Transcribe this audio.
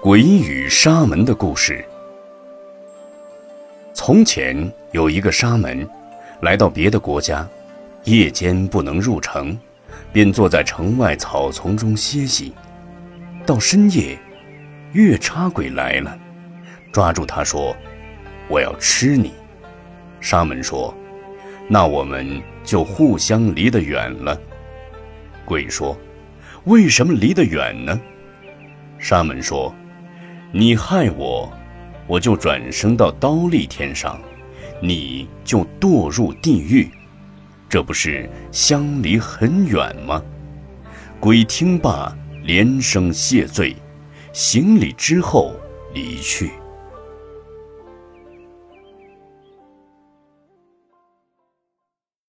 鬼与沙门的故事。从前有一个沙门，来到别的国家，夜间不能入城，便坐在城外草丛中歇息。到深夜，月叉鬼来了，抓住他说：“我要吃你。”沙门说：“那我们就互相离得远了。”鬼说。为什么离得远呢？沙门说：“你害我，我就转生到刀立天上，你就堕入地狱，这不是相离很远吗？”鬼听罢，连声谢罪，行礼之后离去。